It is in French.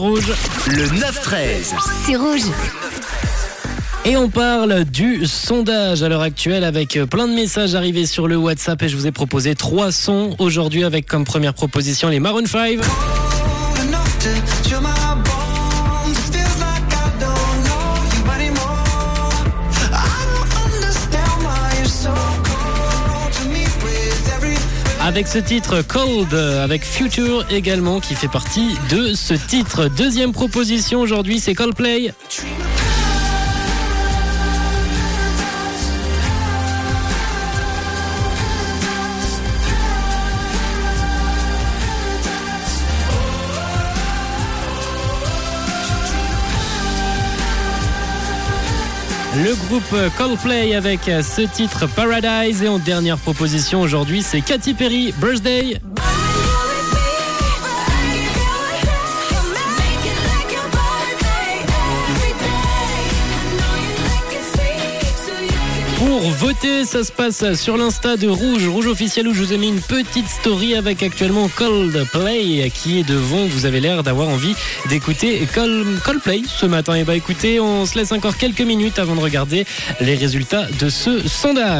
Rouge. Le 9-13. C'est rouge. Et on parle du sondage à l'heure actuelle avec plein de messages arrivés sur le WhatsApp et je vous ai proposé trois sons aujourd'hui avec comme première proposition les Maroon 5. Avec ce titre Cold, avec Future également qui fait partie de ce titre. Deuxième proposition aujourd'hui, c'est Coldplay. Le groupe Coldplay avec ce titre Paradise et en dernière proposition aujourd'hui c'est Katy Perry Birthday. Pour voter, ça se passe sur l'insta de Rouge, Rouge officiel où je vous ai mis une petite story avec actuellement Coldplay qui est devant. Vous avez l'air d'avoir envie d'écouter Coldplay ce matin. Et bah écoutez, on se laisse encore quelques minutes avant de regarder les résultats de ce sondage.